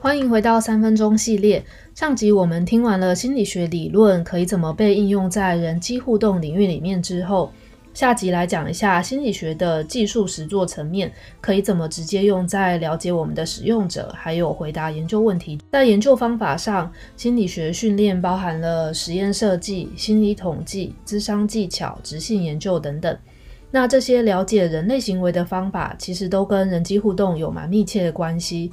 欢迎回到三分钟系列。上集我们听完了心理学理论可以怎么被应用在人机互动领域里面之后，下集来讲一下心理学的技术实作层面可以怎么直接用在了解我们的使用者，还有回答研究问题。在研究方法上，心理学训练包含了实验设计、心理统计、智商技巧、质性研究等等。那这些了解人类行为的方法，其实都跟人机互动有蛮密切的关系。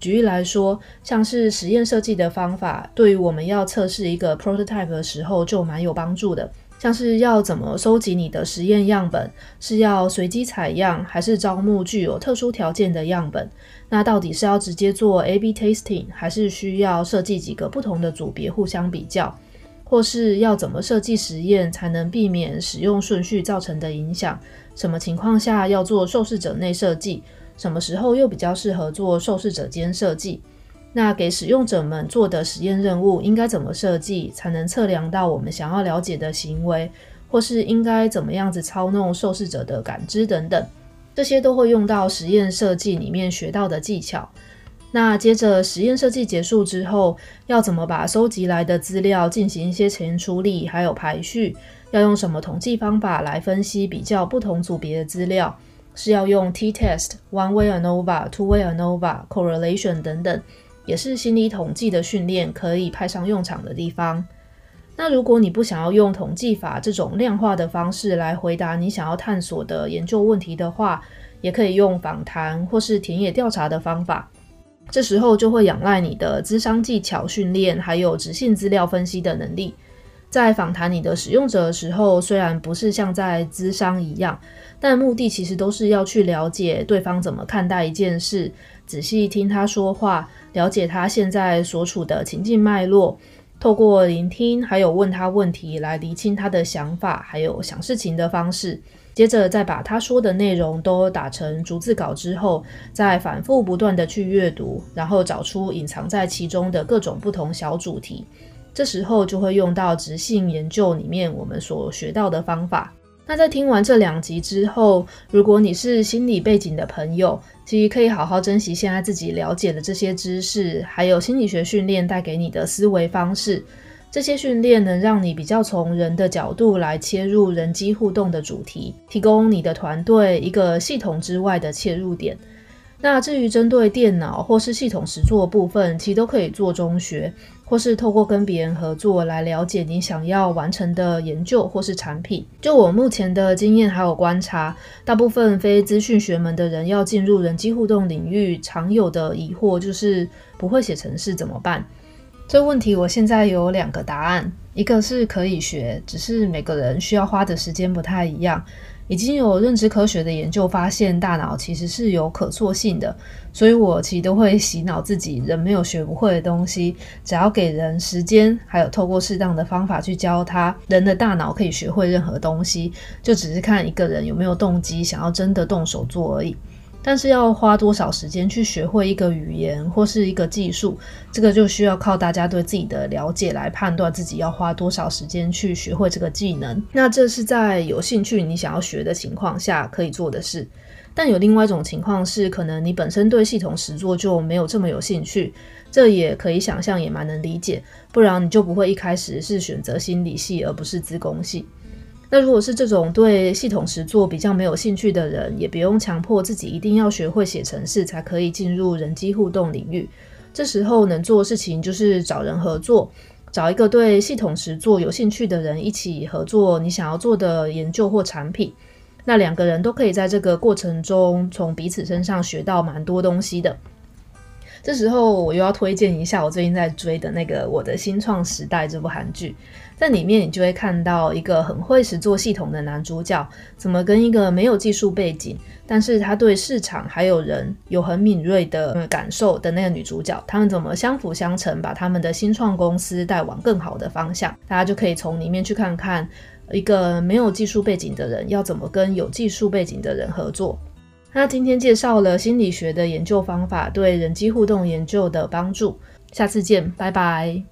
举例来说，像是实验设计的方法，对于我们要测试一个 prototype 的时候就蛮有帮助的。像是要怎么收集你的实验样本，是要随机采样，还是招募具有特殊条件的样本？那到底是要直接做 A/B testing，还是需要设计几个不同的组别互相比较？或是要怎么设计实验才能避免使用顺序造成的影响？什么情况下要做受试者内设计？什么时候又比较适合做受试者间设计？那给使用者们做的实验任务应该怎么设计，才能测量到我们想要了解的行为？或是应该怎么样子操弄受试者的感知等等，这些都会用到实验设计里面学到的技巧。那接着实验设计结束之后，要怎么把收集来的资料进行一些前处理，还有排序？要用什么统计方法来分析比较不同组别的资料？是要用 t-test、one-way ANOVA、two-way ANOVA、correlation 等等，也是心理统计的训练可以派上用场的地方。那如果你不想要用统计法这种量化的方式来回答你想要探索的研究问题的话，也可以用访谈或是田野调查的方法。这时候就会仰赖你的咨商技巧训练，还有直性资料分析的能力。在访谈你的使用者的时候，虽然不是像在咨商一样，但目的其实都是要去了解对方怎么看待一件事，仔细听他说话，了解他现在所处的情境脉络，透过聆听还有问他问题来厘清他的想法，还有想事情的方式。接着再把他说的内容都打成逐字稿之后，再反复不断地去阅读，然后找出隐藏在其中的各种不同小主题。这时候就会用到质性研究里面我们所学到的方法。那在听完这两集之后，如果你是心理背景的朋友，其实可以好好珍惜现在自己了解的这些知识，还有心理学训练带给你的思维方式。这些训练能让你比较从人的角度来切入人机互动的主题，提供你的团队一个系统之外的切入点。那至于针对电脑或是系统实作部分，其实都可以做中学，或是透过跟别人合作来了解你想要完成的研究或是产品。就我目前的经验还有观察，大部分非资讯学门的人要进入人机互动领域，常有的疑惑就是不会写程式怎么办？这问题我现在有两个答案，一个是可以学，只是每个人需要花的时间不太一样。已经有认知科学的研究发现，大脑其实是有可塑性的，所以我其实都会洗脑自己，人没有学不会的东西，只要给人时间，还有透过适当的方法去教他，人的大脑可以学会任何东西，就只是看一个人有没有动机，想要真的动手做而已。但是要花多少时间去学会一个语言或是一个技术，这个就需要靠大家对自己的了解来判断自己要花多少时间去学会这个技能。那这是在有兴趣你想要学的情况下可以做的事。但有另外一种情况是，可能你本身对系统实作就没有这么有兴趣，这也可以想象，也蛮能理解。不然你就不会一开始是选择心理系而不是资工系。那如果是这种对系统实作比较没有兴趣的人，也不用强迫自己一定要学会写程式才可以进入人机互动领域。这时候能做的事情就是找人合作，找一个对系统实作有兴趣的人一起合作你想要做的研究或产品。那两个人都可以在这个过程中从彼此身上学到蛮多东西的。这时候我又要推荐一下我最近在追的那个《我的新创时代》这部韩剧。在里面，你就会看到一个很会实作系统的男主角，怎么跟一个没有技术背景，但是他对市场还有人有很敏锐的感受的那个女主角，他们怎么相辅相成，把他们的新创公司带往更好的方向。大家就可以从里面去看看，一个没有技术背景的人要怎么跟有技术背景的人合作。那今天介绍了心理学的研究方法对人机互动研究的帮助，下次见，拜拜。